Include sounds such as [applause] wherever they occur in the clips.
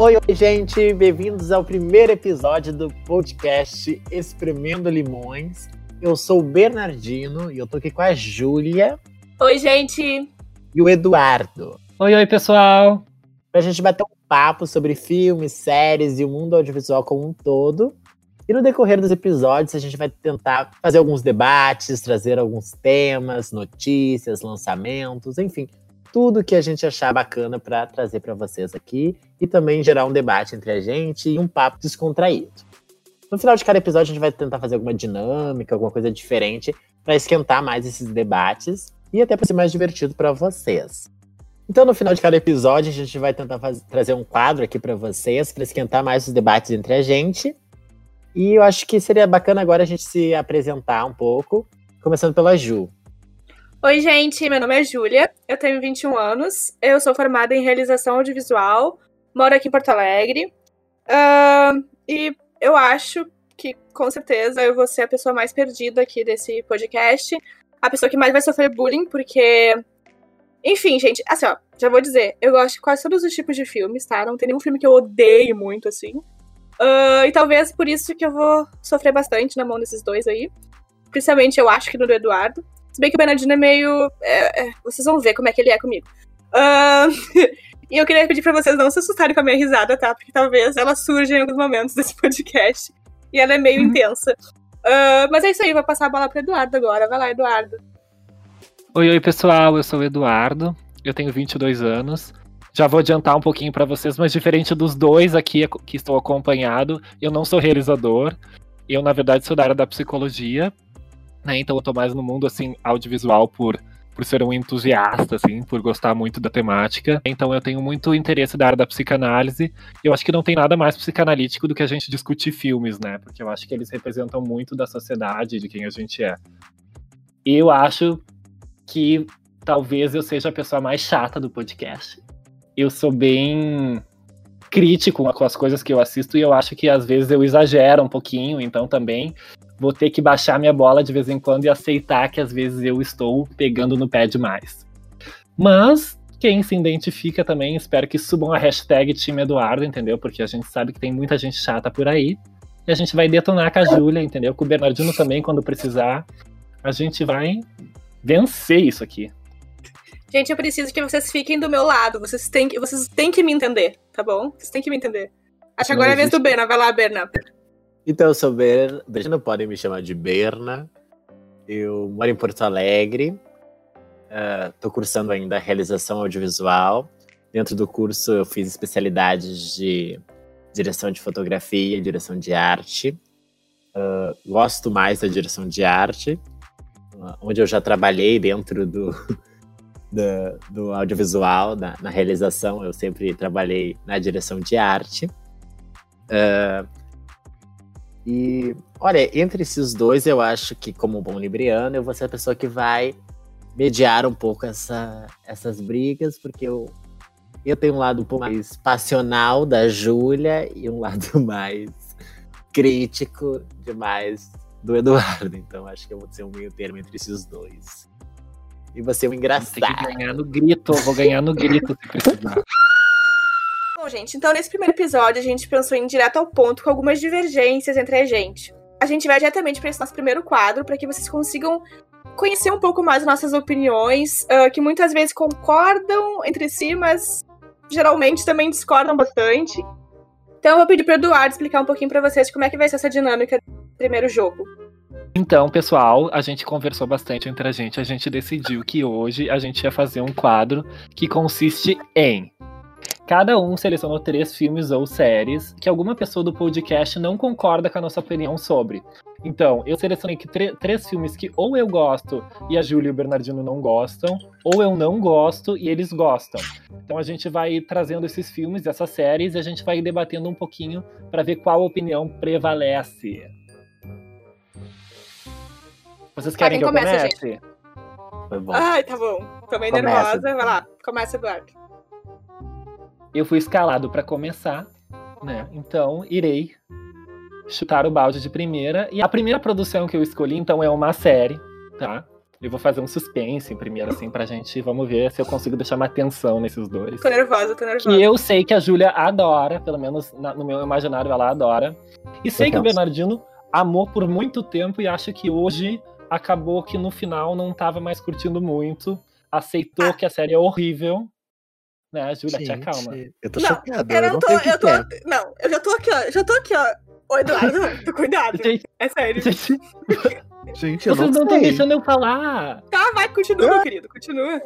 Oi, oi, gente! Bem-vindos ao primeiro episódio do podcast Espremendo Limões. Eu sou o Bernardino e eu tô aqui com a Júlia. Oi, gente! E o Eduardo. Oi, oi, pessoal! Pra gente bater um papo sobre filmes, séries e o mundo audiovisual como um todo. E no decorrer dos episódios, a gente vai tentar fazer alguns debates, trazer alguns temas, notícias, lançamentos, enfim, tudo que a gente achar bacana para trazer para vocês aqui e também gerar um debate entre a gente e um papo descontraído. No final de cada episódio, a gente vai tentar fazer alguma dinâmica, alguma coisa diferente para esquentar mais esses debates e até para ser mais divertido para vocês. Então, no final de cada episódio, a gente vai tentar trazer um quadro aqui para vocês, para esquentar mais os debates entre a gente. E eu acho que seria bacana agora a gente se apresentar um pouco, começando pela Ju. Oi, gente, meu nome é Júlia, eu tenho 21 anos, eu sou formada em realização audiovisual, moro aqui em Porto Alegre, uh, e eu acho que com certeza eu vou ser a pessoa mais perdida aqui desse podcast, a pessoa que mais vai sofrer bullying, porque. Enfim, gente, assim, ó, já vou dizer, eu gosto de quase todos os tipos de filmes, tá? Não tem nenhum filme que eu odeie muito, assim. Uh, e talvez por isso que eu vou sofrer bastante na mão desses dois aí. Principalmente eu acho que no do Eduardo. Se bem que o Bernardino é meio. É, é, vocês vão ver como é que ele é comigo. Uh, [laughs] e eu queria pedir pra vocês não se assustarem com a minha risada, tá? Porque talvez ela surja em alguns momentos desse podcast. E ela é meio uhum. intensa. Uh, mas é isso aí, vou passar a bola pro Eduardo agora. Vai lá, Eduardo. Oi, oi, pessoal. Eu sou o Eduardo. Eu tenho 22 anos. Já vou adiantar um pouquinho para vocês, mas diferente dos dois aqui que estou acompanhado, eu não sou realizador. Eu, na verdade, sou da área da psicologia. Né? Então eu tô mais no mundo assim audiovisual por por ser um entusiasta, assim, por gostar muito da temática. Então eu tenho muito interesse da área da psicanálise. Eu acho que não tem nada mais psicanalítico do que a gente discutir filmes, né? Porque eu acho que eles representam muito da sociedade, de quem a gente é. E eu acho que talvez eu seja a pessoa mais chata do podcast. Eu sou bem crítico com as coisas que eu assisto e eu acho que às vezes eu exagero um pouquinho, então também vou ter que baixar minha bola de vez em quando e aceitar que às vezes eu estou pegando no pé demais. Mas quem se identifica também, espero que subam a hashtag time Eduardo, entendeu? Porque a gente sabe que tem muita gente chata por aí. E a gente vai detonar com a Júlia, entendeu? Com o Bernardino também, quando precisar. A gente vai vencer isso aqui. Gente, eu preciso que vocês fiquem do meu lado. Vocês têm que, vocês têm que me entender, tá bom? Vocês têm que me entender. Acho que agora é a vez do Berna. Vai lá, Berna. Então, eu sou Berna. Podem me chamar de Berna. Eu moro em Porto Alegre. Estou uh, cursando ainda realização audiovisual. Dentro do curso, eu fiz especialidades de direção de fotografia direção de arte. Uh, gosto mais da direção de arte, uh, onde eu já trabalhei dentro do, [laughs] do, do audiovisual, na, na, realização, eu sempre trabalhei na direção de arte. Uh, e, olha, entre esses dois, eu acho que, como bom libriano, eu vou ser a pessoa que vai mediar um pouco essa, essas brigas, porque eu, eu tenho um lado um pouco mais passional da Júlia e um lado [laughs] mais crítico demais do Eduardo. Então, acho que eu vou ser um meio termo entre esses dois. E você é um engraçado. Tem que ganhar no grito, vou ganhar no grito se precisar. [laughs] Bom, gente, então nesse primeiro episódio a gente pensou em ir direto ao ponto com algumas divergências entre a gente. A gente vai diretamente para esse nosso primeiro quadro para que vocês consigam conhecer um pouco mais nossas opiniões, uh, que muitas vezes concordam entre si, mas geralmente também discordam bastante. Então eu vou pedir para o Eduardo explicar um pouquinho para vocês como é que vai ser essa dinâmica do primeiro jogo. Então, pessoal, a gente conversou bastante entre a gente. A gente decidiu que hoje a gente ia fazer um quadro que consiste em Cada um selecionou três filmes ou séries que alguma pessoa do podcast não concorda com a nossa opinião sobre. Então, eu selecionei aqui três filmes que ou eu gosto e a Júlia e o Bernardino não gostam, ou eu não gosto e eles gostam. Então a gente vai trazendo esses filmes, essas séries, e a gente vai debatendo um pouquinho para ver qual opinião prevalece. Vocês querem ah, que eu começa, comece? Gente? Foi bom. Ai, tá bom. Tô meio nervosa. Vai lá, começa, Eduardo. Eu fui escalado para começar, né? Então irei chutar o balde de primeira. E a primeira produção que eu escolhi, então, é uma série, tá? Eu vou fazer um suspense em primeiro, assim, pra gente. Vamos ver se eu consigo deixar uma atenção nesses dois. Tô nervosa, tô nervosa. Que eu sei que a Júlia adora, pelo menos na- no meu imaginário ela adora. E sei que o penso. Bernardino amou por muito tempo e acha que hoje acabou que no final não tava mais curtindo muito. Aceitou que a série é horrível. Né, Júlia, te acalma. Eu tô Não, chocado. Eu Eu, não tô, sei o que eu tô. que é. Não, eu já tô aqui, ó. Já tô aqui, ó. Ô, Eduardo, [laughs] cuidado. Gente, É sério. gente, [laughs] Gente, eu vocês não não estão deixando eu falar. Tá, vai, continua, meu querido, continua.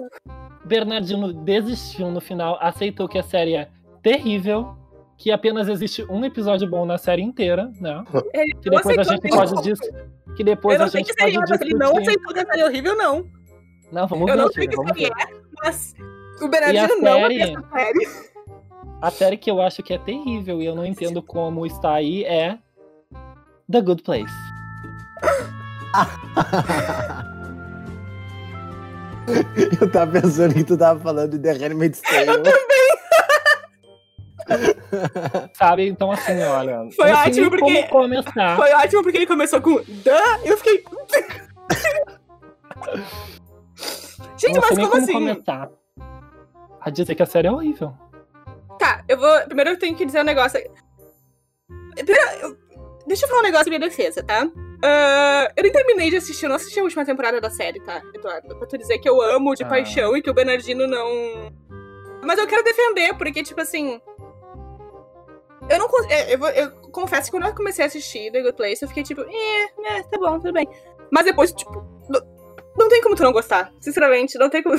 Bernardino desistiu no final, aceitou que a série é terrível, que apenas existe um episódio bom na série inteira, né? Ele Que não depois a gente pode como. dis... que depois Eu não a sei gente pode é, mas ele não aceitou que a série é horrível, não. Não, vamos Eu ver, não sei Júlia, que série ver. é, mas o E a Bernardino não série? é essa série. A série que eu acho que é terrível e eu não entendo como está aí é The Good Place. [laughs] eu tava pensando que tu tava falando de The Handmaid's Tale. [laughs] Sabe? Então assim, olha, Foi sei ótimo, porque- como começar. Foi ótimo porque ele começou com e eu fiquei. [laughs] Gente, não mas como assim? começar. A dizer que a série é horrível. Tá, eu vou. Primeiro eu tenho que dizer um negócio. Primeiro, eu- Deixa eu falar um negócio em minha defesa, tá? Ah, eu nem terminei de assistir, eu não assisti a última temporada da série, tá, Eduardo? Pra tu dizer que eu amo de Ah. paixão e que o Bernardino não. Mas eu quero defender, porque, tipo assim. Eu não eu, vou- eu confesso que quando eu comecei a assistir The Good Place, eu fiquei tipo, eh, é, tá bom, tudo bem. Mas depois, tipo, não, não tem como tu não gostar. Sinceramente, não tem como.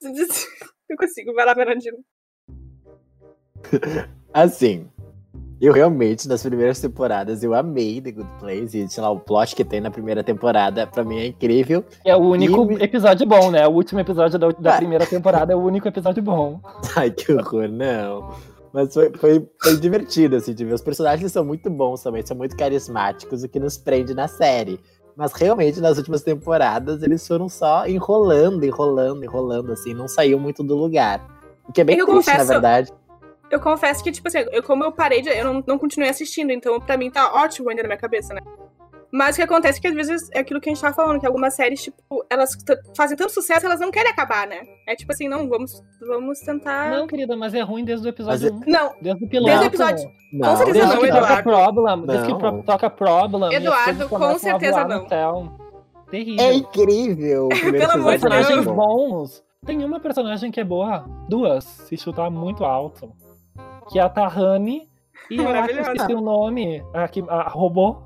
[laughs] Não consigo, vai lá, Bernardino. [laughs] Assim, eu realmente, nas primeiras temporadas, eu amei The Good Place. E, sei lá, o plot que tem na primeira temporada, pra mim é incrível. É o único E episódio bom, né? O último episódio da, da Ah. primeira temporada é o único episódio bom. [laughs] Ai, que horror, não. Mas foi, foi, foi divertido, assim, de ver. Os personagens são muito bons também, são muito carismáticos, o que nos prende na série. Mas realmente, nas últimas temporadas, eles foram só enrolando, enrolando, enrolando, assim, não saiu muito do lugar. O que é bem Eu triste, confesso- na verdade. Eu confesso que, tipo assim, eu, como eu parei de. Eu não, não continuei assistindo, então pra mim tá ótimo ainda na minha cabeça, né? Mas o que acontece é que às vezes é aquilo que a gente tava falando, que algumas séries, tipo, elas fazem tanto sucesso que elas não querem acabar, né? É tipo assim, não, vamos, vamos tentar. Não, querida, mas é ruim desde o episódio 1. Não, Desde o piloto. Desde o episódio- Não, certeza Desde não, que toca Eduardo. Problem, desde que Não. pro- toca Problem, Eduardo, com a certeza não. Terrível. É incrível! [laughs] Pelo amor de é personagens Deus. bons. Tem uma personagem que é boa, duas, se chutar muito alto. Que é a Tahani e a eu esqueci o nome, a, que, a robô.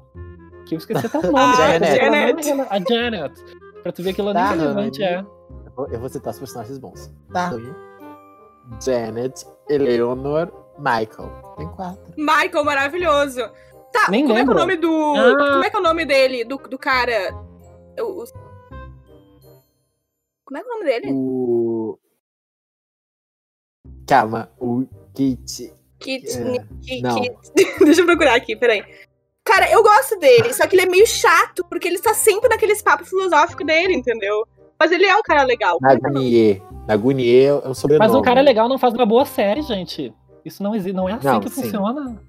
Que eu esqueci até o nome. Ah, gente, Janet. é Janet. A Janet. Pra tu ver que ela nem Tahani. relevante é. Eu vou- Eu vou citar os personagens bons. Tahani, Janet, Eleanor, Michael. Tem quatro. Michael, maravilhoso. Tá, Nem como lembro. é que é o nome do. Ah. Como é que é o nome dele? Do, do cara. O- o- Como é que é o nome dele? O. Calma, o Kit. Kit. É, Kit- não. Kit- [laughs] Deixa eu procurar aqui, peraí. Cara, eu gosto dele, só que ele é meio chato, porque ele está sempre naqueles papos filosóficos dele, entendeu? Mas ele é um cara legal. Nagunier. Nagunier é um sobrenome. Mas um cara legal não faz uma boa série, gente. Isso não existe, não é assim Não, que sim. funciona.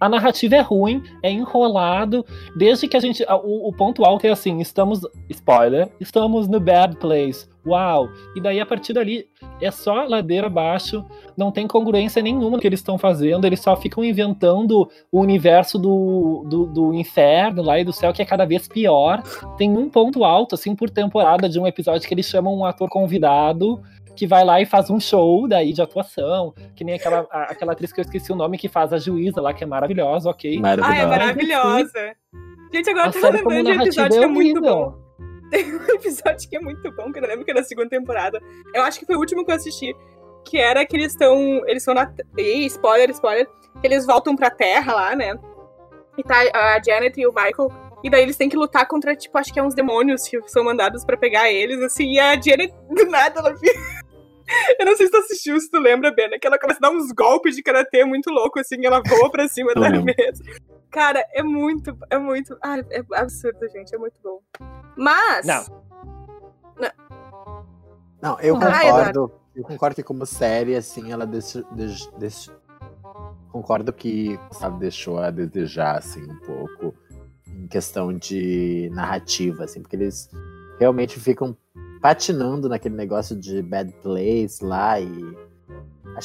A narrativa é ruim, é enrolado. Desde que a gente. O, o ponto alto é assim: estamos. Spoiler, estamos no bad place. Uau! E daí a partir dali é só ladeira abaixo, não tem congruência nenhuma no que eles estão fazendo, eles só ficam inventando o universo do, do, do inferno lá e do céu, que é cada vez pior. Tem um ponto alto, assim, por temporada de um episódio que eles chamam um ator convidado que vai lá e faz um show daí de atuação, que nem aquela, a- aquela atriz que eu esqueci o nome que faz a juíza lá, que é maravilhosa, ok. Ah, é maravilhosa. Gente, agora eu tô lembrando de um episódio é que é muito horrível. bom. [laughs] Tem um episódio que é muito bom, que eu não lembro que era da segunda temporada. Eu acho que foi o último que eu assisti. Que era que eles estão. Eles estão na. Ih, spoiler, spoiler. Eles voltam pra terra lá, né? E tá a Janet e o Michael. E daí eles têm que lutar contra, tipo, acho que é uns demônios que são mandados pra pegar eles, assim. E a Janet, do nada, ela fica. [laughs] Eu não sei se tu assistiu, se tu lembra, Bena, que ela começa a dar uns golpes de karatê muito louco, assim, ela voa pra cima Eu da lembro. mesa. Cara, é muito, é muito. Ai, é absurdo, gente, é muito bom. Mas. Não. Não, eu Ah, concordo. eu concordo que como série, assim, ela deixou. deix- deix- concordo que, sabe, deixou a desejar, assim, um pouco. Em questão de narrativa, assim, porque eles. realmente ficam patinando naquele negócio de bad place lá e.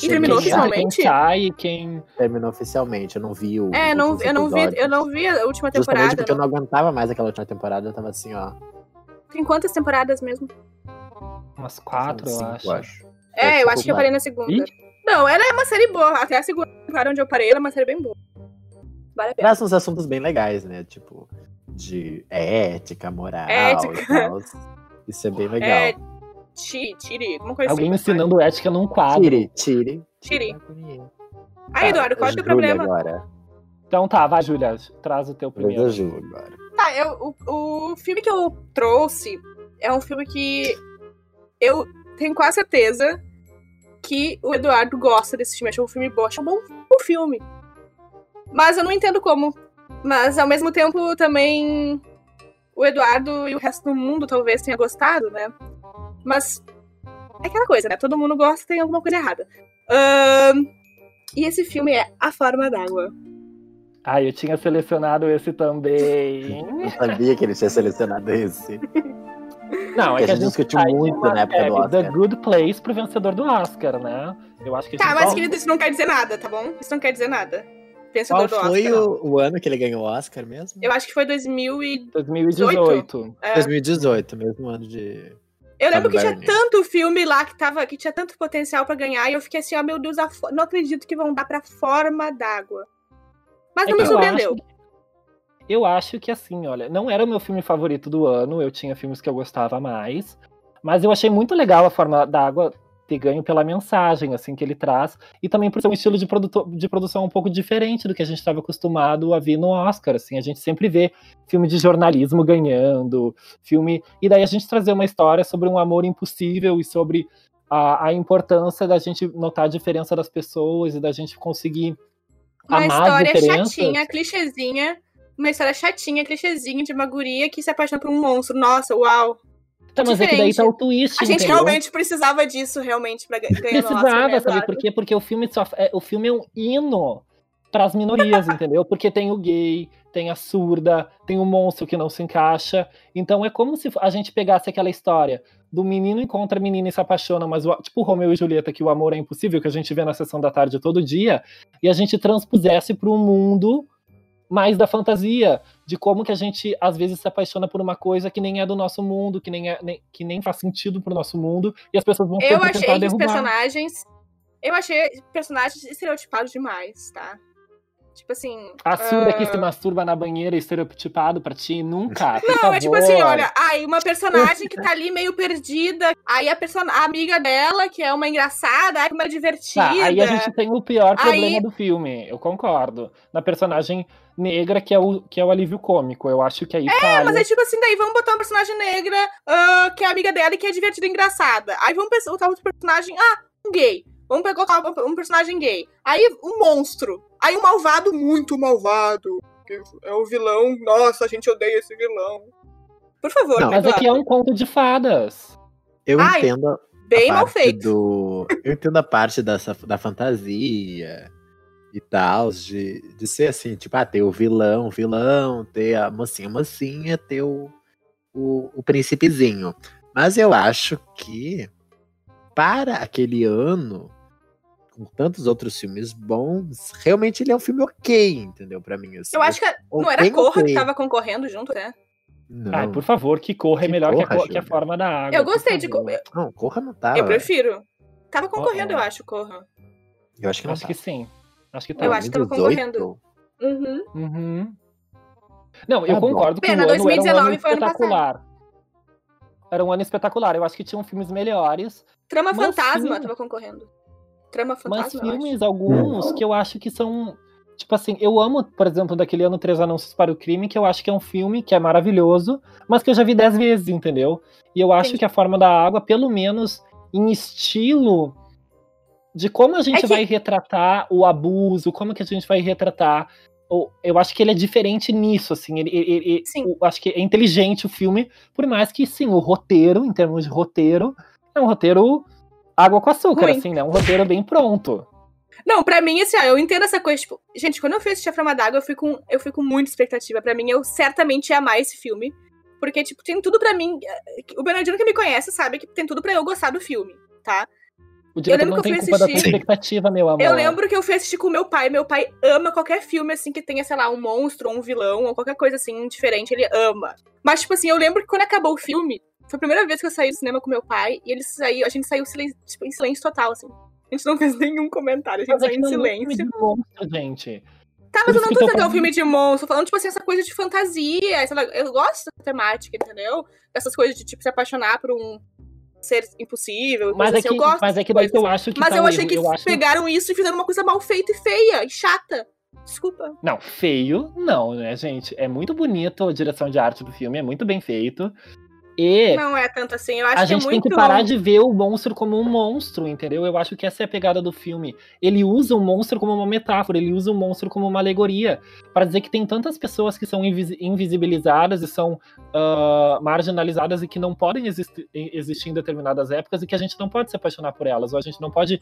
E terminou quem oficialmente? Quem sai quem. Terminou oficialmente, eu não vi o. É, não, eu não vi, eu não vi a última Justamente temporada. porque eu não aguentava mais aquela última temporada, eu tava assim, ó. Tem quantas temporadas mesmo? Umas quatro, eu cinco, acho. É, É, eu acho que eu parei na segunda. Ih. Não, ela é uma série boa. Até a segunda temporada onde eu parei, ela é uma série bem boa. Vale. Traz uns assuntos bem legais, né? Tipo, de ética, moral Ética. e tal. Isso é bem legal. É, Tiri, Tiri, alguma coisa Alguém assim. ensinando ética num quadro. Tire, tire. Tire. Tire. Aí, Eduardo, qual é o teu problema? Agora. Então tá, vai, Júlia, traz o teu primeiro. Júlia agora. Tá, eu, o, o filme que eu trouxe é um filme que eu tenho quase certeza que o Eduardo gosta desse filme. Achou um filme bom, achou um bom, bom filme. Mas eu não entendo como. Mas ao mesmo tempo também o Eduardo e o resto do mundo talvez tenha gostado, né? Mas é aquela coisa, né? Todo mundo gosta, tem alguma coisa errada. E esse filme é A Forma d'Água. Ah, eu tinha selecionado esse também. Eu sabia que ele tinha selecionado esse. Não, é que a gente discutiu muito uma na época do série The Oscar. Good Place pro vencedor do Oscar, né? Eu acho que Tá, mas só- querido, isso não quer dizer nada, tá bom? Isso não quer dizer nada. Vencedor Qual do foi Oscar. não. o, o ano que ele ganhou o Oscar mesmo? Eu acho que foi 2000 e... 2018. é. 2018, mesmo ano de. Eu lembro que tinha tanto filme lá que, tava, que tinha tanto potencial pra ganhar e eu fiquei assim, ó, meu Deus, não acredito que vão dar pra forma d'água. Mas É não que me eu surpreendeu. acho- Eu acho que assim, olha, não era o meu filme favorito do ano, eu tinha filmes que eu gostava mais, mas eu achei muito legal a forma da água ter ganho pela mensagem, assim, que ele traz, e também por ser um estilo de, de produção um pouco diferente do que a gente estava acostumado a ver no Oscar, assim, a gente sempre vê filme de jornalismo ganhando, filme, e daí a gente trazer uma história sobre um amor impossível e sobre a, a importância da gente notar a diferença das pessoas e da gente conseguir Uma história chatinha, clichêzinha. Uma história chatinha, clichêzinha de uma guria que se apaixona por um monstro. Nossa, uau. Tá, mas é que daí tá o twist, A gente entendeu? realmente precisava disso, realmente, pra ga- ganhar Precisava, né, sabe por quê? Porque o filme, só, é, o filme é um hino pras minorias, entendeu? Porque tem o gay, tem a surda, tem o monstro que não se encaixa. Então é como se a gente pegasse aquela história do menino encontra a menina e se apaixona, mas o, tipo Romeu e Julieta, que o amor é impossível, que a gente vê na sessão da tarde todo dia, e a gente transpusesse para um mundo mais da fantasia, de como que a gente às vezes se apaixona por uma coisa que nem é do nosso mundo, que nem, é, nem- que nem faz sentido pro nosso mundo, e as pessoas vão Eu achei tentar que os derrubar. personagens. Eu achei personagens estereotipados demais, tá? Tipo assim. A surda ah, que se masturba na banheira estereotipado pra ti, nunca. Não, é tipo assim, favor. olha, aí uma personagem que tá ali meio perdida, aí a, person... a amiga dela, que é uma engraçada, aí uma divertida. Tá, aí a gente tem o pior Aí- problema do filme, eu concordo. Na personagem negra, que é o, que é o alívio cômico. Eu acho que aí É, falha. mas é tipo assim, daí vamos botar uma personagem negra, ah, que é amiga dela e que é divertida e engraçada. Aí vamos botar outro personagem, ah, um gay. Vamos pegar colocar um personagem gay. Aí um monstro. Aí um malvado muito malvado. que É o vilão. Nossa, a gente odeia esse vilão. Por favor, Não, Mas aqui é um conto de fadas. Eu Ai, entendo a bem mal parte feito. do. Eu entendo a parte dessa, da fantasia e tal, de, de ser assim, tipo, ah, ter o vilão, o vilão, ter a mocinha, mocinha, ter o, o, o príncipezinho. Mas eu acho que para aquele ano, com tantos outros filmes bons, realmente ele é um filme ok, entendeu? Pra mim, assim. Eu acho que não era bem Corra que ok. tava concorrendo junto, né? Não, Ai, por favor, que corra é Que melhor que a, corra, que a forma da água. Eu gostei de. Corra. não, Corra não tava. Eu prefiro. Tava concorrendo, é. eu acho, Corra. Eu acho que não Acho que tava. sim. Acho que tá. Eu acho que tava 2018? concorrendo. Uhum. Uhum. Não, eu Tá bom. concordo que Pena, o ano era um 2019 ano foi ano espetacular. Era um ano espetacular. Eu acho que tinham filmes melhores. Trama Fantasma sim. tava concorrendo. Trama Mas eu acho. filmes, alguns, que eu acho que são. Tipo assim, eu amo, por exemplo, daquele ano Três Anúncios para o Crime, que eu acho que é um filme que é maravilhoso, mas que eu já vi dez vezes, entendeu? E eu acho Entendi. que a Forma da Água, pelo menos em estilo de como a gente É que- vai retratar o abuso, como que a gente vai retratar. Eu acho que ele é diferente nisso, assim. Ele, ele- eu acho que é inteligente o filme, por mais que, sim, o roteiro, em termos de roteiro, é um roteiro água com açúcar, Ruim. assim, né? Um roteiro bem pronto. Não, pra mim, assim, ó, eu entendo essa coisa, tipo, gente, quando eu fui assistir A Forma d'Água, eu fui com, eu fui com muita expectativa. Pra mim, eu certamente ia amar esse filme. Porque, tipo, tem tudo pra mim. O Bernardino que me conhece sabe que tem tudo pra eu gostar do filme, tá? O diretor lembro não que eu tem fui culpa da assistir- expectativa, meu amor. Eu lembro que eu fui assistir com meu pai. Meu pai ama qualquer filme, assim, que tenha, sei lá, um monstro, ou um vilão, ou qualquer coisa assim, diferente. Ele ama. Mas, tipo assim, eu lembro que quando acabou o filme, foi a primeira vez que eu saí do cinema com meu pai, e ele saiu, a gente saiu silen- tipo, em silêncio total, assim. A gente não fez nenhum comentário, a gente Mas saiu em é um filme silêncio. de monstro, gente. Tá, mas eu não tô dizendo que é um filme de monstro, falando, tipo assim, essa coisa de fantasia. lá, eu gosto dessa temática, entendeu? Essas coisas de, tipo, se apaixonar por um ser impossível. Mas coisa é assim, que, eu gosto mas é que daí eu acho que Mas tá eu achei erro. que eu acho... pegaram isso e fizeram uma coisa mal feita e feia e chata. Desculpa. Não, feio, não, né, gente? É muito bonito a direção de arte do filme, é muito bem feito. E Não é tanto assim. Eu acho a que gente é tem muito. que parar de ver o monstro como um monstro, entendeu? Eu acho que essa é a pegada do filme. Ele usa o monstro como uma metáfora, ele usa o monstro como uma alegoria. Para dizer que tem tantas pessoas que são invis- invisibilizadas e são ah, marginalizadas e que não podem existir, existir em determinadas épocas e que a gente não pode se apaixonar por elas, ou a gente não pode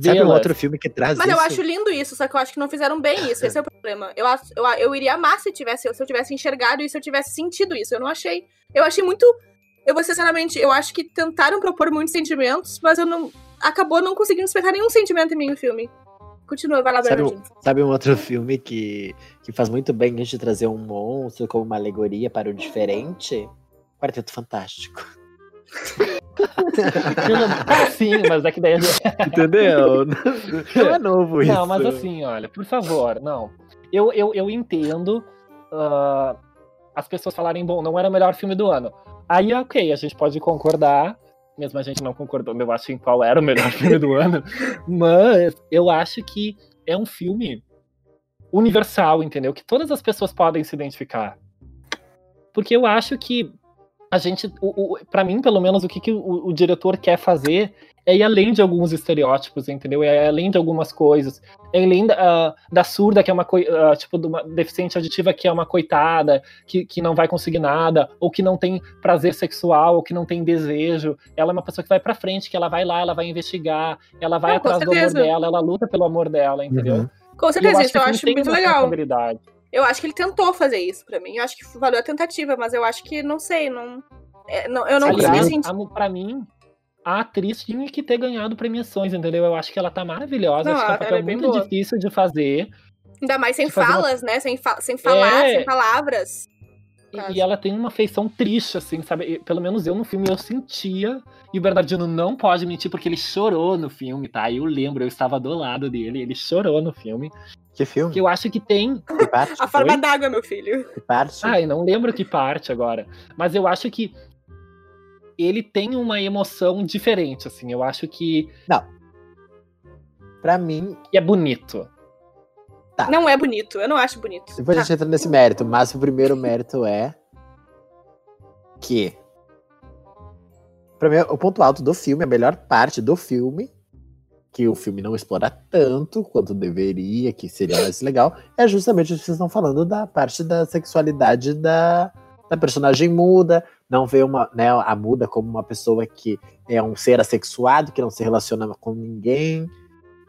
Sabe um outro filme que traz Mas isso? eu acho lindo isso, só que eu acho que não fizeram bem isso. Esse é o problema. Eu, acho- eu, eu iria amar se, tivesse, se eu tivesse enxergado isso, se eu tivesse sentido isso. Eu não achei. Eu achei muito. Eu vou sinceramente, eu acho que tentaram propor muitos sentimentos, mas eu não. Acabou não conseguindo despertar nenhum sentimento em mim no filme. Continua, vai lá, Sabe, um- sabe um outro [laughs] filme que, que faz muito bem isso de trazer um monstro como uma alegoria para o diferente? Quarteto Fantástico. Sim, mas é que daí gente... [laughs] Entendeu? Não é novo isso. Não, mas assim, olha, por favor, não. Eu, eu, eu entendo ah, as pessoas falarem, bom, não era o melhor filme do ano. Aí, ok, a gente pode concordar, mesmo a gente não concordando, eu acho em qual era o melhor [laughs] filme do ano, mas eu acho que é um filme universal, entendeu? Que todas as pessoas podem se identificar. Porque eu acho que a gente, para mim, pelo menos, o que, que o, o diretor quer fazer é ir além de alguns estereótipos, entendeu? É além de algumas coisas. É além da, ah, da surda, que é uma ah, tipo, de uma deficiente auditiva que é uma coitada, que, que não vai conseguir nada, ou que não tem prazer sexual, ou que não tem desejo. Ela é uma pessoa que vai pra frente, que ela vai lá, ela vai investigar, ela vai Não, atrás do amor dela, ela luta pelo amor dela, entendeu? Uhum. Com certeza, isso eu o filme acho muito legal. Eu acho que ele tentou fazer isso pra mim. Eu acho que valeu a tentativa, mas eu acho que, não sei, não. é, não- eu não Aliás, consegui sentir. pra mim, a atriz tinha que ter ganhado premiações, entendeu? Eu acho que ela tá maravilhosa. Não, acho que é um papel é muito boa. difícil de fazer. Ainda mais sem fazer uma- falas, né? Sem, fa- sem falar, É. sem palavras. E-. E ela tem uma feição triste, assim, sabe? E, pelo menos eu no filme eu sentia. E o Bernardino não pode mentir, porque ele chorou no filme, tá? Eu lembro, eu estava do lado dele, ele chorou no filme. Que filme? Que eu acho que tem. Que parte? A forma d'água, meu filho. Que parte? Ai, não lembro que parte agora. Mas eu acho que ele tem uma emoção diferente, assim. Eu acho que, Pra mim, que é bonito. Tá. Não é bonito, eu não acho bonito. depois a Tá. gente entra nesse mérito, mas o primeiro mérito é que pra mim, o ponto alto do filme, a melhor parte do filme, que o filme não explora tanto quanto deveria, que seria mais legal, é justamente o que vocês estão falando da parte da sexualidade da, da personagem muda, não vê uma, né, a muda como uma pessoa que é um ser assexuado, que não se relaciona com ninguém,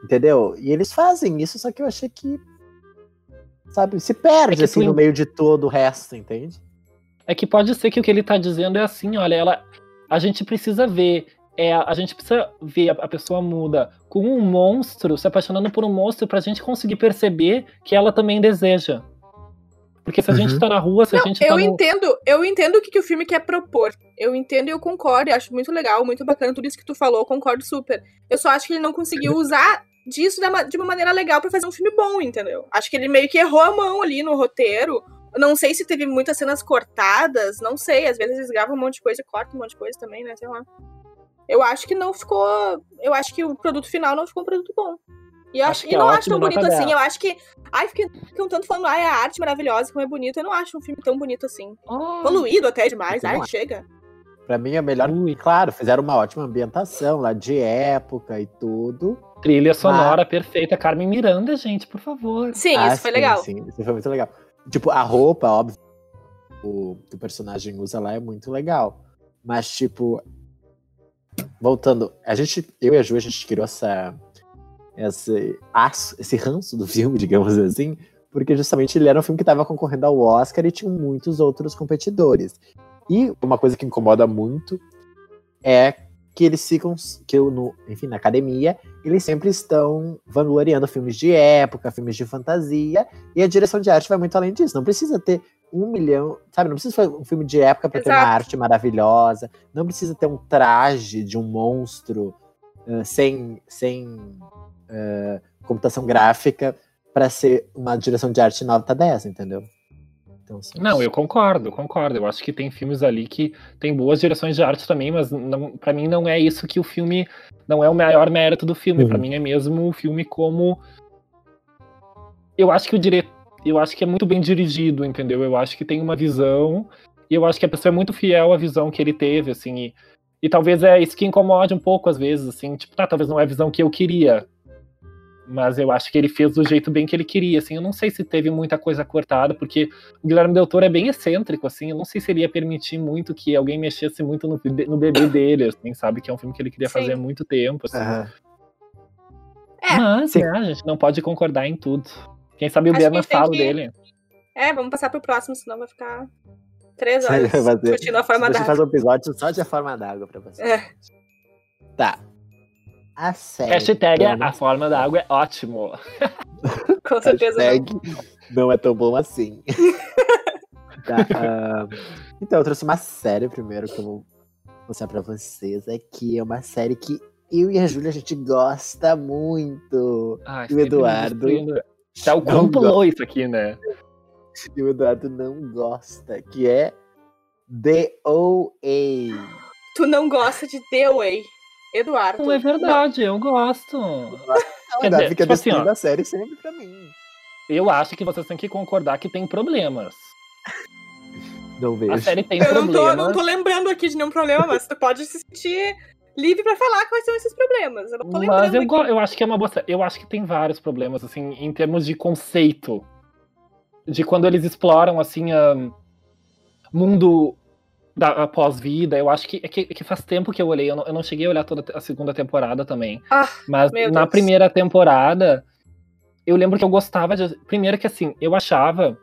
entendeu? E eles fazem isso, só que eu achei que, sabe, se perde É assim tu- no meio de todo o resto, entende? É que pode ser que o que ele tá dizendo é assim, olha, ela, a gente precisa ver, é, a gente precisa ver a, a pessoa muda com um monstro, se apaixonando por um monstro, pra gente conseguir perceber que ela também deseja. Porque se a gente Uhum. tá na rua, se a Não, gente eu tá no... entendo, eu entendo o que, que o filme quer propor. Eu entendo e eu concordo, eu acho muito legal, muito bacana tudo isso que tu falou, eu concordo super. Eu só acho que ele não conseguiu usar disso de uma maneira legal pra fazer um filme bom, entendeu? Acho que ele meio que errou a mão ali no roteiro. Não sei se teve muitas cenas cortadas, não sei. Às vezes eles gravam um monte de coisa e cortam um monte de coisa também, né? Sei lá. Eu acho que não ficou. Eu acho que o produto final não ficou um produto bom. E, eu Acho acho, que e é não acho ótimo, tão bonito assim. dez. Eu acho que. Ai, ficam ficam tanto falando, ai, a arte maravilhosa, como é bonito. Eu não acho um filme tão bonito assim. Poluído até demais. Ai, acho. chega. Pra mim é melhor. Ui. Claro, fizeram uma ótima ambientação lá de época e tudo. Trilha sonora perfeita, Carmen Miranda, gente, por favor. Sim, Ah, isso foi sim, legal. Sim, isso foi muito legal. Tipo, a roupa, óbvio, o, que o personagem usa lá é muito legal. Mas, tipo, voltando, a gente, eu e a Ju, a gente criou essa, esse, aço, esse ranço do filme, [laughs] digamos assim, porque justamente ele era um filme que estava concorrendo ao Oscar e tinha muitos outros competidores. E uma coisa que incomoda muito é que eles ficam, que eu, no, enfim, na academia, eles sempre estão vangloriando filmes de época, filmes de fantasia, e a direção de arte vai muito além disso. Não precisa ter um milhão, sabe? Não precisa fazer um filme de época para ter uma arte maravilhosa, não precisa ter um traje de um monstro uh, sem, sem uh, computação gráfica para ser uma direção de arte nota 10, entendeu? Então, não, eu concordo, concordo. Eu acho que tem filmes ali que tem boas direções de arte também, mas para mim não é isso que o filme. Não é o maior mérito do filme. Uhum. Para mim é mesmo o filme como. Eu acho que o diretor. Eu acho que é muito bem dirigido, entendeu? Eu acho que tem uma visão. E eu acho que a pessoa é muito fiel à visão que ele teve, assim. E, e talvez é isso que incomode um pouco às vezes, assim. Tipo, tá, talvez não é a visão que eu queria, mas eu acho que ele fez do jeito bem que ele queria, assim, eu não sei se teve muita coisa cortada, porque o Guilherme Del Toro é bem excêntrico, assim, eu não sei se ele ia permitir muito que alguém mexesse muito no, no bebê dele, assim, sabe, que é um filme que ele queria Sim. fazer há muito tempo, assim. Uhum. É. Mas, né, a gente não pode concordar em tudo. Quem sabe o Berna fala que... dele. É, vamos passar pro próximo, senão vai ficar três [laughs] horas discutindo a forma d'água. Deixa eu fazer um episódio só de a forma d'água pra você. É. Tá, a série. Hashtag a forma da água é ótimo. [laughs] Com certeza. Hashtag não. não é tão bom assim. [laughs] tá, uh, então, eu trouxe uma série primeiro que eu vou mostrar pra vocês. É que é uma série que eu e a Júlia a gente gosta muito. Ah, e o Eduardo. Tá o complô isso aqui, né? E o Eduardo não gosta, que é The OA. Tu não gosta de The Way. Eduardo. Não é verdade, não. eu gosto. Não, Quer dizer, fica tipo assim, ó, da série sempre pra mim. Eu acho que vocês têm que concordar que tem problemas. Não vejo. A série tem eu problemas. Eu não, não tô lembrando aqui de nenhum problema, mas tu pode se sentir livre para falar quais são esses problemas. Eu não tô lembrando. Mas eu, eu acho que é uma boa. Eu acho que tem vários problemas, assim, em termos de conceito. De quando eles exploram, assim, a mundo da pós-vida, eu acho que, é que, é que, faz tempo que eu olhei, eu não, eu não, cheguei a olhar toda a segunda temporada também. Ah, mas na primeira temporada, eu lembro que eu gostava de. Primeiro que assim, eu achava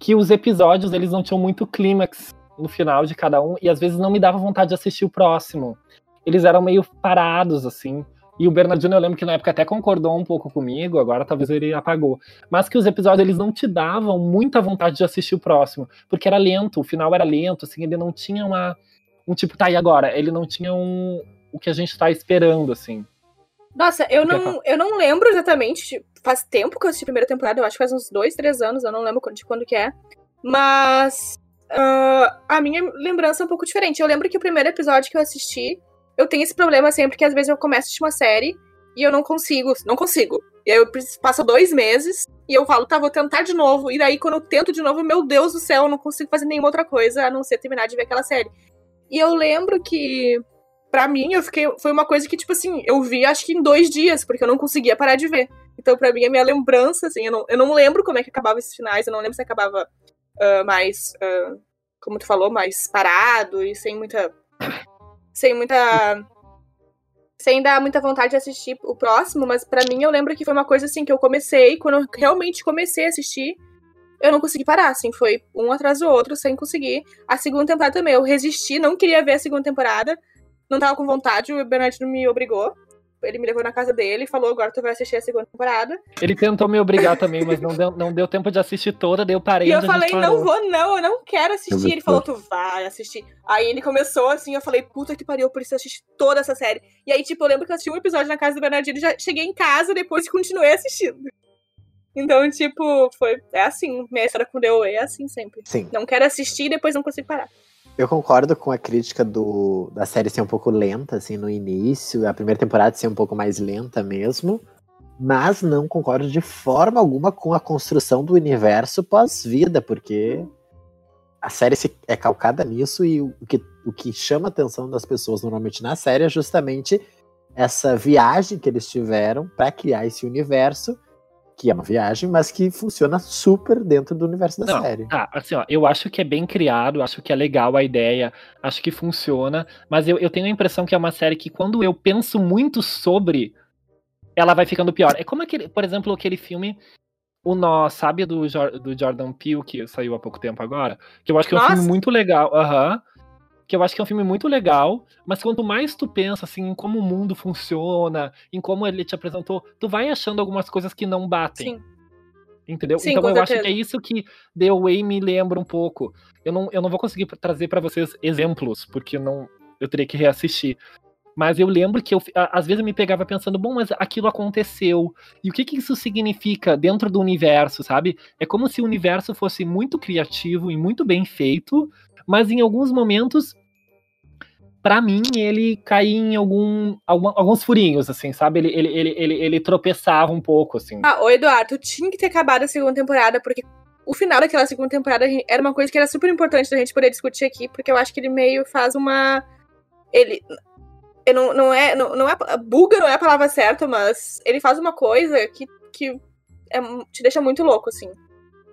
que os episódios eles não tinham muito clímax no final de cada um, e às vezes não me dava vontade de assistir o próximo. Eles eram meio parados, assim. E o Bernardino, eu lembro que na época até concordou um pouco comigo, agora talvez ele apagou. Mas que os episódios eles não te davam muita vontade de assistir o próximo, porque era lento, o final era lento, assim, ele não tinha uma um tipo, tá, e agora? Ele não tinha um o que a gente tá esperando, assim. Nossa, eu não, eu não lembro exatamente, faz tempo que eu assisti a primeira temporada, eu acho que faz uns dois, três anos, eu não lembro de quando que é. Mas uh, a minha lembrança é um pouco diferente. Eu lembro que o primeiro episódio que eu assisti, eu tenho esse problema sempre que às vezes eu começo a assistir uma série e eu não consigo, não consigo. E aí eu passo dois meses e eu falo, tá, vou tentar de novo. E daí quando eu tento de novo, meu Deus do céu, eu não consigo fazer nenhuma outra coisa a não ser terminar de ver aquela série. E eu lembro que, para mim, eu fiquei. Foi uma coisa que, tipo assim, eu vi acho que em dois dias, porque eu não conseguia parar de ver. Então, para mim, a minha lembrança, assim, eu não, eu não lembro como é que acabava esses finais, eu não lembro se acabava uh, mais. Uh, como tu falou, mais parado e sem muita sem muita. Sem dar muita vontade de assistir o próximo, mas para mim eu lembro que foi uma coisa assim que eu comecei, quando eu realmente comecei a assistir, eu não consegui parar, assim, foi um atrás do outro, sem conseguir. A segunda temporada também, eu resisti, não queria ver a segunda temporada, não tava com vontade, o Bernardino me obrigou ele me levou na casa dele e falou: agora tu vai assistir a segunda temporada. Ele tentou me obrigar também, mas não deu, não deu tempo de assistir toda, daí eu parei. E eu falei: não vou, não, eu não quero assistir. Ele falou: tu vai assistir. Aí ele começou assim, eu falei: puta que pariu, eu preciso assistir toda essa série. E aí, tipo, eu lembro que eu assisti um episódio na casa do Bernardino e já cheguei em casa depois e [laughs] continuei assistindo. Então, tipo, foi. É assim, minha história com The Way é assim sempre. Sim. Não quero assistir e depois não consigo parar. Eu concordo com a crítica do, da série ser um pouco lenta, assim, no início, a primeira temporada ser um pouco mais lenta mesmo, mas não concordo de forma alguma com a construção do universo pós-vida, porque a série é calcada nisso e o que, o que chama a atenção das pessoas normalmente na série é justamente essa viagem que eles tiveram para criar esse universo que é uma viagem, mas que funciona super dentro do universo da Não, série. Tá, assim, ó, eu acho que é bem criado, acho que é legal a ideia, acho que funciona, mas eu, eu tenho a impressão que é uma série que quando eu penso muito sobre, ela vai ficando pior. É como aquele, por exemplo, aquele filme o Nó, sabe do, do Jordan Peele, que saiu há pouco tempo agora? Que eu acho que é um Nossa. filme muito legal. Aham. Que eu acho que é um filme muito legal, mas quanto mais tu pensa assim, em como o mundo funciona, em como ele te apresentou, tu vai achando algumas coisas que não batem. Sim. Entendeu? Sim, então eu acho que é isso que The Way me lembra um pouco. Eu não, eu não vou conseguir trazer pra vocês exemplos, porque eu não eu teria que reassistir. Mas eu lembro que eu, às vezes eu me pegava pensando, bom, mas aquilo aconteceu. E o que, que isso significa dentro do universo, sabe? É como se o universo fosse muito criativo e muito bem feito, mas em alguns momentos, pra mim, ele caía em algum, algum- alguns furinhos, assim, sabe? Ele, ele, ele, ele, ele tropeçava um pouco, assim. Ah, ô Eduardo, tinha que ter acabado a segunda temporada, porque o final daquela segunda temporada era uma coisa que era super importante da gente poder discutir aqui, porque eu acho que ele meio faz uma. Ele. ele não, não é. Não, não é. Buga não é a palavra certa, mas ele faz uma coisa que, que é- te deixa muito louco, assim.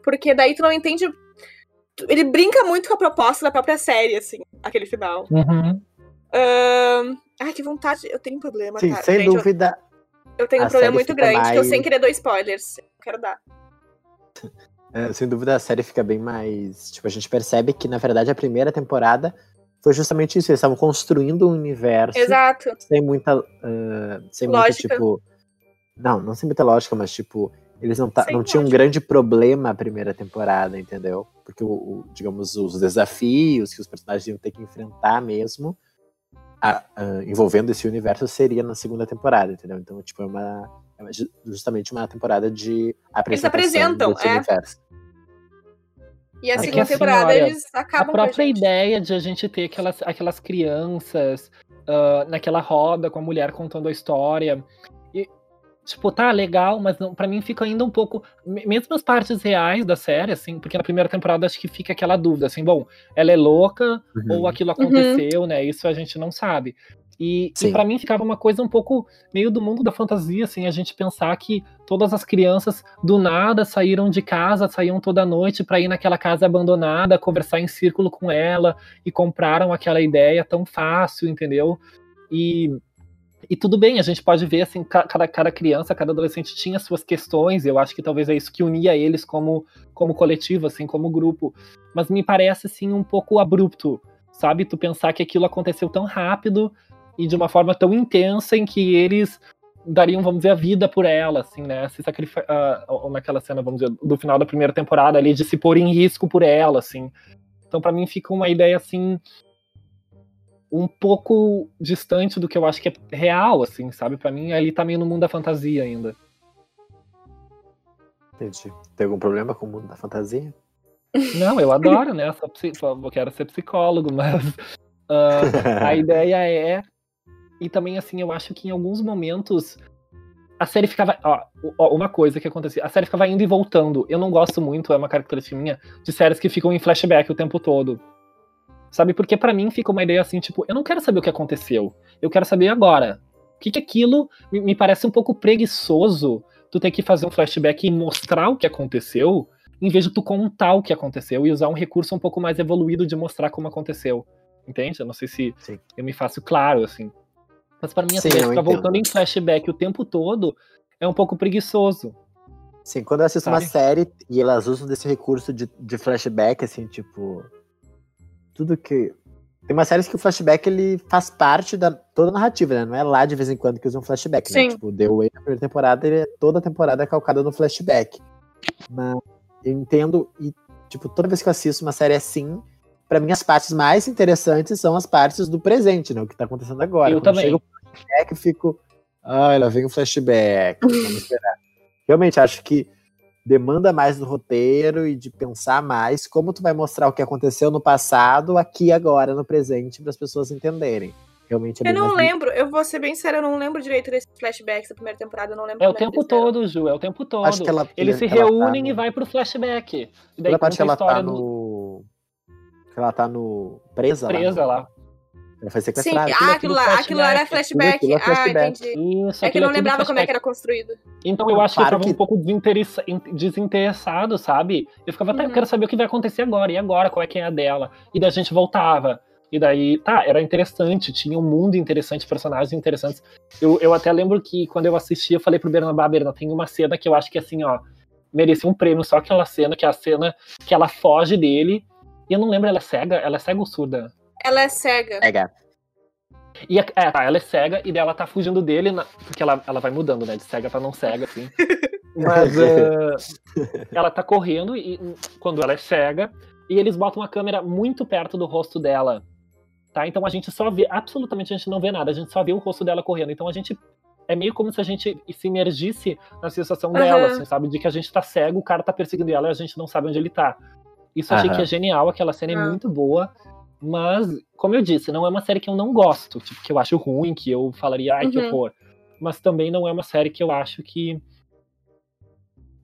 Porque daí tu não entende. Ele brinca muito com a proposta da própria série, assim, aquele final. Uhum. Ahn, Ai, que vontade. Eu tenho um problema, Sim, cara. sem Gente, eu- dúvida. Eu, tenho um a problema muito grande, que eu mais- sem querer dou spoilers. Eu quero dar. é, sem dúvida a série fica bem mais. Tipo, a gente percebe que, na verdade, a primeira temporada foi justamente isso. Eles estavam construindo um universo Exato. sem muita. ah, sem muita, Lógica. tipo. Não, não sem muita lógica, mas tipo, eles não, tá, não tinham um grande problema a primeira temporada, entendeu? Porque, o, o- digamos, os desafios que os personagens iam ter que enfrentar mesmo, a- ah, envolvendo esse universo, seria na segunda temporada, entendeu? Então, tipo, é uma. É justamente uma temporada de apresentação apresentam, desse é. universo. E a É segunda assim, temporada olha, eles A acabam com a própria gente. ideia de a gente ter aquelas, aquelas crianças ah, naquela roda com a mulher contando a história. Tipo, tá legal, mas não, pra mim fica ainda um pouco. me- Mesmo as partes reais da série, assim, porque na primeira temporada acho que fica aquela dúvida, assim, bom, ela é louca Uhum. ou aquilo aconteceu, né? Isso a gente não sabe. E, e para mim ficava uma coisa um pouco meio do mundo da fantasia, assim, a gente pensar que todas as crianças do nada saíram de casa, saíam toda noite para ir naquela casa abandonada, conversar em círculo com ela e compraram aquela ideia tão fácil, entendeu? E e tudo bem, a gente pode ver assim, ca- cada, cada criança, cada adolescente tinha suas questões, eu acho que talvez é isso que unia eles como, como coletivo, assim, como grupo. Mas me parece assim um pouco abrupto, sabe? Tu pensar que aquilo aconteceu tão rápido e de uma forma tão intensa em que eles dariam, vamos dizer, a vida por ela, assim, né? Se sacrifi- ah, ou naquela cena, vamos dizer, do final da primeira temporada ali, de se pôr em risco por ela, assim. Então, pra mim, fica uma ideia, assim, um pouco distante do que eu acho que é real, assim, sabe? Pra mim, ali tá meio no mundo da fantasia ainda. Entendi. Tem algum problema com o mundo da fantasia? [laughs] Não, eu adoro, né? Eu quero ser psicólogo, [laughs] mas ah, a [laughs] ideia é. E também, assim, eu acho que em alguns momentos a série ficava. Ó, ó, uma coisa que acontecia: a série ficava indo e voltando. Eu não gosto muito, é uma característica minha, de séries que ficam em flashback o tempo todo. Sabe? Porque pra mim fica uma ideia assim, tipo, eu não quero saber o que aconteceu. Eu quero saber agora. O que, que aquilo me, parece um pouco preguiçoso tu ter que fazer um flashback e mostrar o que aconteceu, em vez de tu contar o que aconteceu e usar um recurso um pouco mais evoluído de mostrar como aconteceu. Entende? Eu não sei se Sim. eu me faço claro, assim. Mas pra mim, a Sim, série eu ficar voltando em flashback o tempo todo é um pouco preguiçoso. Sim, quando eu assisto uma Sabe? série e elas usam desse recurso de, de flashback, assim, tipo. Tudo que. Tem umas séries que o flashback ele faz parte da toda a narrativa, né? Não é lá de vez em quando que usam flashback, Sim. né? Tipo, The Way na primeira temporada, ele é toda a temporada é calcada no flashback. Mas eu entendo, e, tipo, toda vez que eu assisto uma série assim, pra mim as partes mais interessantes são as partes do presente, né? O que tá acontecendo agora. Eu Quando também. chega o flashback, eu fico. Ai, lá vem o flashback. Vamos esperar. Realmente, acho que demanda mais do roteiro e de pensar mais como tu vai mostrar o que aconteceu no passado, aqui agora, no presente, para as pessoas entenderem. Realmente é Eu não mais- lembro, eu vou ser bem séria, eu não lembro direito desses flashbacks da primeira temporada, eu não lembro É o como tempo todo, Ju, é o tempo todo. Acho que ela, Eles se tá reúnem no- e vai pro flashback. E daí parte que ela tá do- no. Que ela tá no. presa, presa lá. lá. Ela foi Sim, sequestrada. ah, é aquilo lá, aquilo lá era flashback. flashback. Aquilo é Ah, flashback. entendi. Isso, É que eu aquilo não tudo lembrava como é flashback. que era construído. Então eu acho que eu Claro ficava que- um pouco desinteressa- in- desinteressado, sabe? Eu ficava, tá, eu Uhum. quero saber o que vai acontecer agora, e agora, qual é que é a dela? E daí a gente voltava. E daí, tá, era interessante, tinha um mundo interessante, personagens interessantes. Eu, eu até lembro que quando eu assisti, eu falei pro Bernabá, Berna, tem uma cena que eu acho que assim, ó, merecia um prêmio só aquela cena, que é a cena que ela foge dele. E eu não lembro, ela é cega? Ela é cega ou surda? Ela é cega. Pega. E a- é, tá, ela é cega e daí ela tá fugindo dele, na- porque ela, ela vai mudando, né? De cega pra não cega, assim. [laughs] Mas eh, [laughs] ela tá correndo e quando ela é cega, e eles botam a câmera muito perto do rosto dela. Tá? Então a gente só vê, absolutamente a gente não vê nada, a gente só vê o rosto dela correndo. Então a gente. É meio como se a gente se imergisse na sensação dela, Aham. assim, sabe? De que a gente tá cego, o cara tá perseguindo ela e a gente não sabe onde ele tá. Isso eu achei que é genial, aquela cena é Ah. muito boa. Mas, como eu disse, não é uma série que eu não gosto, tipo, que eu acho ruim, que eu falaria, ai, que Uhum. horror. Mas também não é uma série que eu acho que.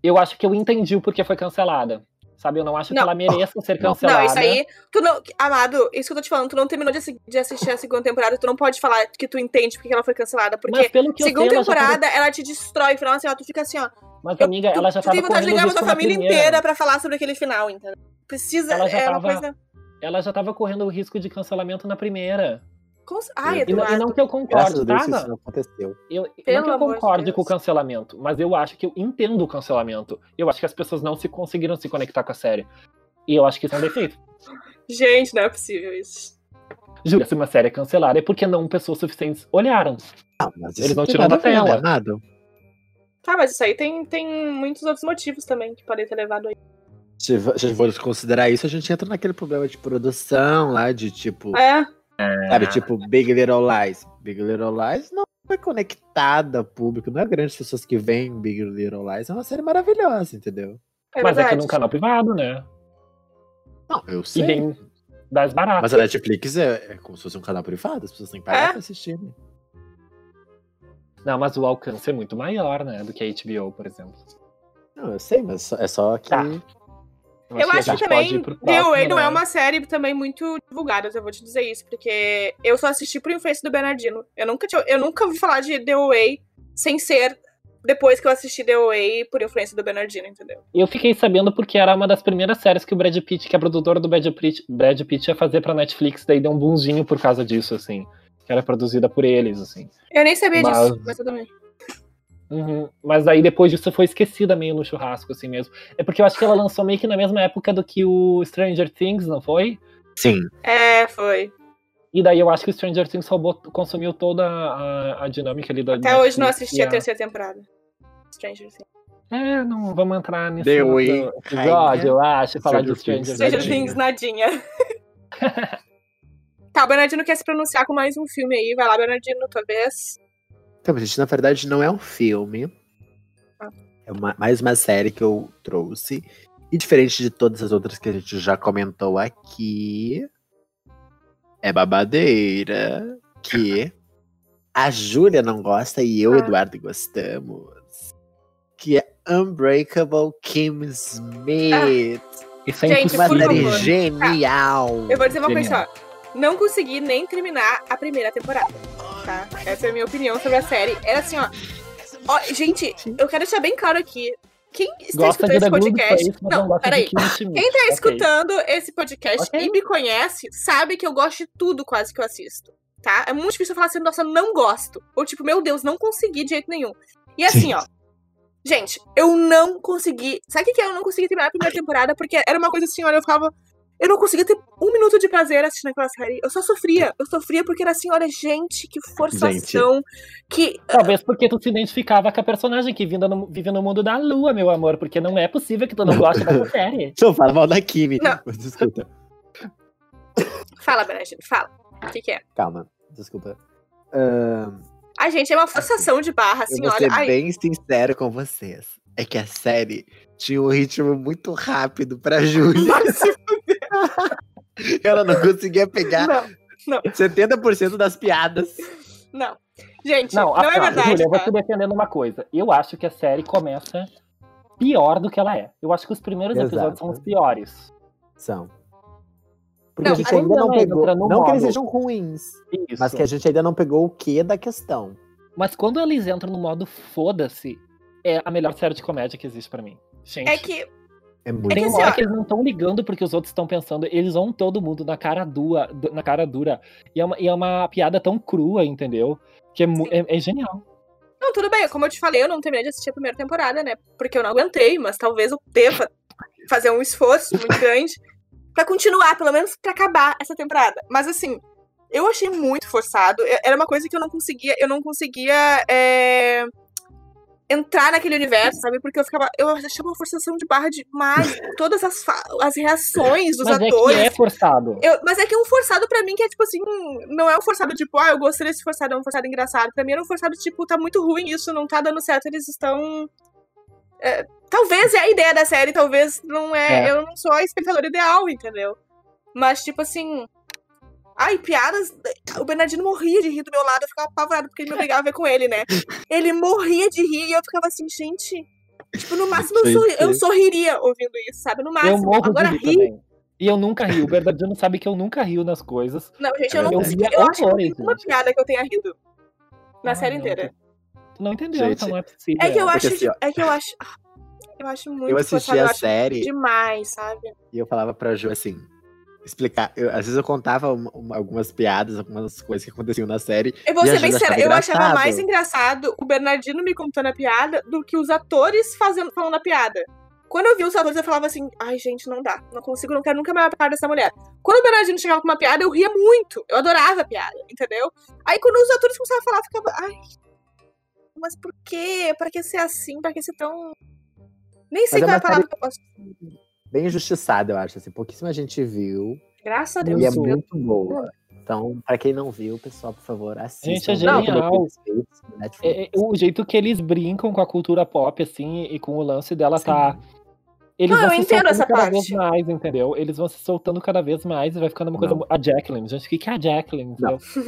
Eu acho que eu entendi o porquê foi cancelada. Sabe? Eu não acho que Não. ela mereça ser cancelada. Não, isso aí. Tu não, amado, isso que eu tô te falando, tu não terminou de, assi- de assistir a segunda temporada, tu não pode falar que tu entende porque ela foi cancelada. Porque Mas pelo que eu segunda sei, ela já temporada, ela te destrói. Final assim, ó, tu fica assim, ó. Mas, eu- amiga, tu, ela já tu tava tem vontade de ligar pra tua família primeira. inteira pra falar sobre aquele final, entendeu? Precisa. Ela já é uma tava- coisa. Ela já tava correndo o risco de cancelamento na primeira. Cons- Ai, E não, e não que eu a concorde, Deus tá? isso não aconteceu. Eu, não que eu concorde Deus. com o cancelamento, mas eu acho que eu entendo o cancelamento. Eu acho que as pessoas não se conseguiram se conectar com a série. E eu acho que isso é um defeito. [laughs] Gente, não é possível isso. Júlia, se uma série é cancelada é porque não pessoas suficientes olharam. Não, mas isso Eles não nada da a tela. amado? Tá, mas isso aí tem, tem muitos outros motivos também que podem ter levado aí. Se vo- se for considerar isso, a gente entra naquele problema de produção lá, de tipo, É, sabe, tipo Big Little Lies. Big Little Lies não é conectada ao público, não é grande pessoas que veem Big Little Lies. É uma série maravilhosa, entendeu? é mas é que é num canal privado, né? Não, eu E sei. vem das baratas. Mas a Netflix é, é como se fosse um canal privado, as pessoas têm que pagar É? pra assistir. Né? Não, mas o alcance é muito maior, né? Do que a HBO, por exemplo. Não, eu sei, mas é só que. Tá. Eu a acho que também The Away não é né? uma série também muito divulgada, eu vou te dizer isso, porque eu só assisti por influência do Bernardino. Eu nunca, tinha, eu nunca ouvi falar de The Away sem ser depois que eu assisti The Away por influência do Bernardino, entendeu? Eu fiquei sabendo porque era uma das primeiras séries que o Brad Pitt, que é produtor do Brad Pitt, Brad Pitt ia fazer pra Netflix, daí deu um boomzinho por causa disso, assim. Que era produzida por eles, assim. Eu nem sabia Mas- disso, mas tudo bem. Uhum. Mas aí depois disso foi esquecida meio no churrasco, assim mesmo. É porque eu acho que ela lançou meio que na mesma época do que o Stranger Things, não foi? Sim. É, foi. E daí eu acho que o Stranger Things roubou, consumiu toda a, a dinâmica ali da Até hoje não assisti e a terceira temporada. Stranger Things. É, não vamos entrar nesse episódio, eu acho, falar de Stranger Things, Stranger Things. Things, nadinha. [laughs] tá, o Bernardino quer se pronunciar com mais um filme aí. Vai lá, Bernardino, tua vez. Então, gente, na verdade não é um filme. Ah. É uma- mais uma série que eu trouxe. E diferente de todas as outras que a gente já comentou aqui, é babadeira. Que a Júlia não gosta e eu, Ah. Eduardo, gostamos. Que é Unbreakable Kim Smith. Isso é Gente, uma série favor. genial. Eu vou dizer uma coisa Genial. só. Não consegui nem terminar a primeira temporada, tá? Essa é a minha opinião sobre a série. Era assim, ó. Ó, gente, eu quero deixar bem claro aqui. Quem está Gosta escutando esse podcast. Mas não Não, peraí. Quem tá Ok. escutando esse podcast Ok. e me conhece, sabe que eu gosto de tudo quase que eu assisto. Tá? É muito difícil eu falar assim, nossa, não gosto. Ou tipo, meu Deus, não consegui de jeito nenhum. E assim, ó. Gente, eu não consegui. Sabe o que que é? Eu não consegui terminar a primeira temporada, porque era uma coisa assim, olha, eu ficava. Eu não conseguia ter um minuto de prazer assistindo aquela série. Eu só sofria. Eu sofria porque era assim, olha, gente, que forçação. Que. Talvez porque tu se identificava com a personagem que vive no, vive no mundo da lua, meu amor. Porque não é possível que tu não goste dessa [laughs] série. Não fala mal da Kimi. Não. [laughs] Desculpa. Fala, Bernardino, fala. O que, que é? Calma. Desculpa. Ahn, Ai, gente, é uma forçação de barra, assim, eu vou olha. ser Ai, bem sincero com vocês. É que a série tinha um ritmo muito rápido pra Júlia. [laughs] Ela não conseguia pegar Não, 70% das piadas. não. Gente, Não, não, a, é verdade. Júlia, eu vou tá? te defendendo uma coisa. Eu acho que a série começa pior do que ela é. Eu acho que os primeiros Exato. episódios são os piores. São. Porque Não, a gente ainda ainda não não pegou. Não que eles modo. sejam ruins, Isso. mas que a gente ainda não pegou o que da questão. Mas quando eles entram no modo foda-se, é a melhor série de comédia que existe pra mim. Gente, É que. É muito É tem que assim, hora ó, que eles não estão ligando porque os outros estão pensando, eles vão todo mundo na cara dura, na cara dura. E é uma, e é uma piada tão crua, entendeu? Que é, é- é genial. Não, tudo bem, como eu te falei, eu não terminei de assistir a primeira temporada, né? Porque eu não aguentei, mas talvez eu deva fazer um esforço muito [laughs] grande pra continuar, pelo menos pra acabar essa temporada. Mas assim, eu achei muito forçado. Era uma coisa que eu não conseguia, eu não conseguia é, entrar naquele universo, sabe? Porque eu ficava. Eu achava uma forçação de barra demais. [laughs] Todas as, as reações dos Mas é atores. que é forçado. Eu- mas é que é um forçado pra mim que é tipo assim, não é um forçado tipo, ah, eu gostei desse forçado, é um forçado engraçado. Pra mim era um forçado tipo, tá muito ruim isso, não tá dando certo, eles estão. é, talvez é a ideia da série, talvez não é, É. Eu não sou a espectadora ideal, entendeu? Mas, tipo assim. Ai, piadas. O Bernardino morria de rir do meu lado, eu ficava apavorado porque ele me obrigava a ver com ele, né? Ele morria de rir e eu ficava assim, gente. Tipo, no máximo eu, sorri- eu sorriria ouvindo isso, sabe? No Eu máximo. morro Agora de rir rir. também. E eu nunca rio. O Bernardino sabe que eu nunca rio nas coisas. Não, gente, eu não Eu ria Eu acho que uma piada que eu tenha rido. Na Ah, série não, inteira. Tu não entendeu, Gente, então não é possível. É que eu acho. assim, é que eu acho. ah, Eu acho muito Eu assisti eu a série demais, sabe? e eu falava pra Ju assim. Explicar. Eu- às vezes eu contava uma- uma- algumas piadas, algumas coisas que aconteciam na série. Eu vou ser bem achava eu achava mais engraçado o Bernardino me contando a piada do que os atores fazendo, falando a piada. Quando eu vi os atores, eu falava assim, ai, gente, não dá. Não consigo, não quero nunca mais par dessa mulher. Quando o Bernardino chegava com uma piada, eu ria muito. Eu adorava a piada, entendeu? Aí quando os atores começavam a falar, eu ficava, ai. Mas por quê? Pra que ser assim? Pra que ser tão. Nem sei Mas é qual é a palavra que eu posso. Bem injustiçada, eu acho. Assim, pouquíssima gente viu. Graças a Deus. E é muito boa. Então, pra quem não viu, pessoal, por favor, assista. Gente, é Não, genial. Netflix. É, é, o jeito que eles brincam com a cultura pop, assim, e com o lance dela tá. Eles Não, vão eu se entendo essa cada parte. vez mais, entendeu? Eles vão se soltando cada vez mais e vai ficando uma coisa. Não. A Jacqueline, gente, o que que é a Jacqueline?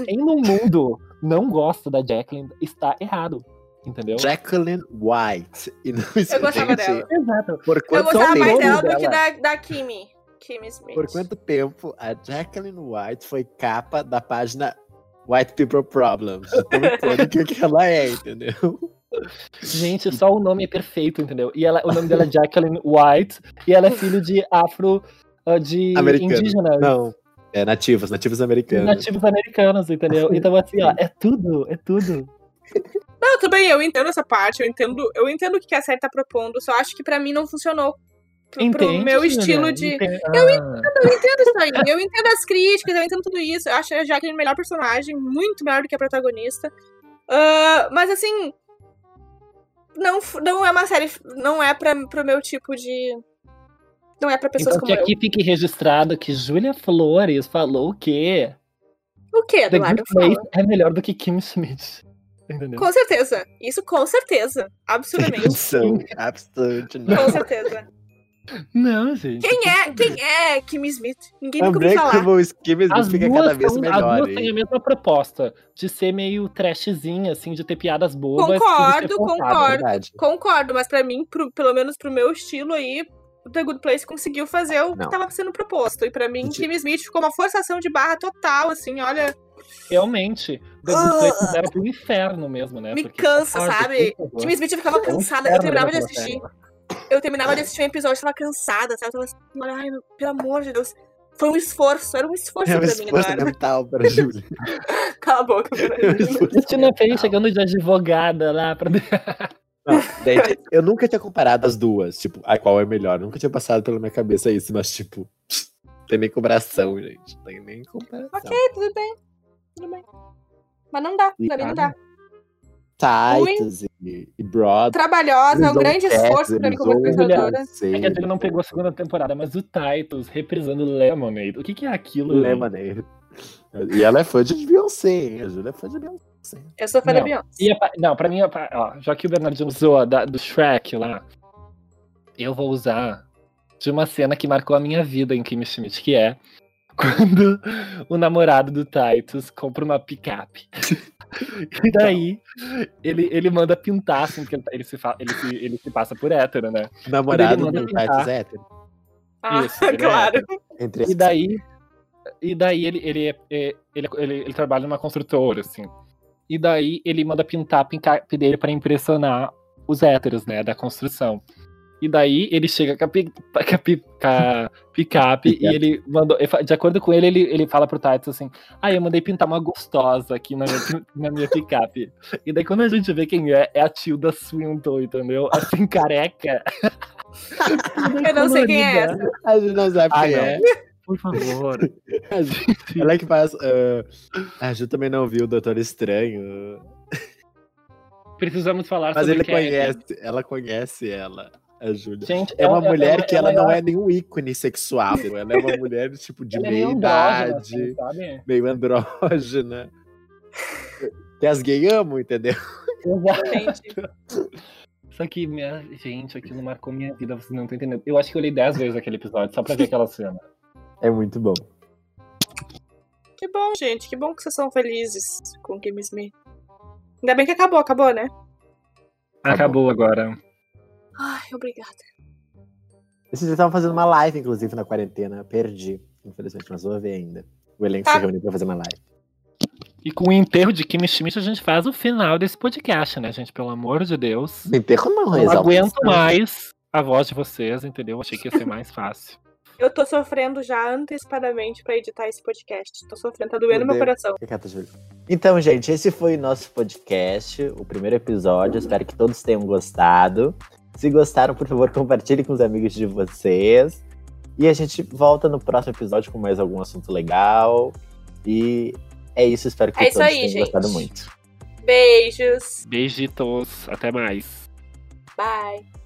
Quem no mundo não gosta da Jacqueline está errado. Entendeu? Jacqueline White. E não, Eu gostava dela. Exato. Por Eu quanto gostava mais dela do que da, da Kimi. Kimi Smith. por quanto tempo a Jacqueline White foi capa da página White People Problems? [laughs] Icônica que ela é, entendeu? Gente, só o nome é perfeito, entendeu? E ela, o nome dela é Jacqueline White e ela é filho de afro ah, de Americano. indígenas. Não. É nativos, nativos americanos. Nativos americanos, entendeu? Então, assim, ó, é tudo, é tudo. Não, bem, eu entendo essa parte, eu entendo, eu entendo o que a série tá propondo, só acho que pra mim não funcionou. Pro, pro Entende, meu estilo de. Entende? Eu Ah, Eu entendo isso aí, eu entendo as críticas, eu entendo tudo isso. Eu acho a Jacqueline melhor personagem, muito melhor do que a protagonista. Ah, mas assim. Não, não é uma série. Não é pra, pro meu tipo de. Não é pra pessoas Então que como eu. aqui fique registrado que Júlia Flores falou o quê? O que, The Eduardo? Good Place é melhor do que Kim Schmidt. Entendeu? Com certeza. Isso com certeza. Absurdamente. São absolutamente [laughs] com não. certeza. Não, gente. Quem é? Quem é Kim Smith? Ninguém nunca ouviu falar. Unbreakable Skimmies As fica duas, cada vez são- as melhor. duas têm a mesma proposta de ser meio trashzinha, assim, de ter piadas bobas. Concordo, concordo. Verdade. Concordo, mas pra mim, pro- pelo menos pro meu estilo aí, o The Good Place conseguiu fazer o que Não. tava sendo proposto. E pra mim, Gente- Kim Smith ficou uma forçação de barra total, assim, olha, Realmente. Good Place era pro inferno mesmo, né? me Porque, cansa, sabe? favor. Kim Smith eu ficava É um cansada, eu terminava de assistir. série. Eu terminava de assistir um episódio, eu tava cansada, sabe? Eu tava assim, ai, meu- pelo amor de Deus. Foi um esforço, era um esforço É um pra mim, esforço Eduardo. mental para a Júlia. [laughs] Cala a boca, É Cristina Fey mental. chegando de advogada lá pra. [laughs] Não, gente, eu nunca tinha comparado as duas, tipo, a qual é melhor. Nunca tinha passado pela minha cabeça isso, mas, tipo, tem nem comparação, gente. Tem nem comparação. ok, tudo bem. Tudo bem. Mas não dá, pra mim não dá. Titus e, e Broad. Trabalhosa, é um grande esforço pra mim como espectadora. É que a gente não pegou a segunda temporada, mas o Titus reprisando Lemonade. O que, que é aquilo? Lemonade. E ela é fã de Beyoncé, hein? A Júlia é fã de Beyoncé. Eu sou fã da Não. Beyoncé. E a não, pra mim, pa- ó, já que o Bernardino usou a da- do Shrek lá, eu vou usar de uma cena que marcou a minha vida em Kim Schmidt, que é [laughs] quando o namorado do Titus compra uma picape. e daí ele, ele manda pintar, assim, porque ele, se fa- ele, se, ele se passa por hétero, né? Namorado manda do pintar. Titus hétero. Ah, Isso, é claro. Entre E daí, e daí ele, ele, é- é- ele, ele, ele trabalha numa construtora, assim. E daí ele manda pintar a picape dele pra impressionar os héteros, né, da construção. E daí ele chega com a, pi- com a pi- com a picape e ele mandou. ele De acordo com ele, ele, ele fala pro Titus assim: Ah, eu mandei pintar uma gostosa aqui na minha, na minha picape. E daí quando a gente vê quem é, é a Tilda Swinton, entendeu? Assim, careca. Eu não sei quem é essa. A gente não sabe Ah, quem não. é. Por favor. A Ju- Ela é que faz. ah, a Ju também não viu o Doutor Estranho. Precisamos falar Mas sobre ele quem é. conhece, ela conhece ela, a Júlia. Gente, É uma ela- mulher ela- que ela, não ela- é nenhum ícone sexual. Ela é uma mulher, tipo, de é meia meio andrógena, idade, assim, meio andrógena. Que as gays amam, entendeu? Gente. Só que, minha gente, aquilo marcou minha vida, vocês não estão entendendo. Eu acho que eu olhei 10 vezes aquele episódio, só pra ver aquela cena. É muito bom. Que bom, gente. Que bom que vocês são felizes com Kim Smith. Ainda bem que acabou, acabou, né? Acabou agora. Ai, obrigada. Esses dias estavam fazendo uma live, inclusive, na quarentena. Perdi, infelizmente, mas vou ver ainda. O elenco Tá. se reuniu pra fazer uma live. E com o enterro de Kim Schmidt, a gente faz o final desse podcast, né, gente? Pelo amor de Deus. Enterro não, Não exaltação. aguento mais a voz de vocês, entendeu? Achei que ia ser mais fácil. [laughs] Eu tô sofrendo já antecipadamente pra editar esse podcast. Tô sofrendo, tá doendo meu Meu coração. Fica quieto, Júlia. Então, gente, esse foi o nosso podcast, o primeiro episódio. Espero que todos tenham gostado. Se gostaram, por favor, compartilhem com os amigos de vocês. E a gente volta no próximo episódio com mais algum assunto legal. E é isso, espero que É isso todos aí, tenham gente. gostado muito. Beijos. Beijitos, até mais. Bye.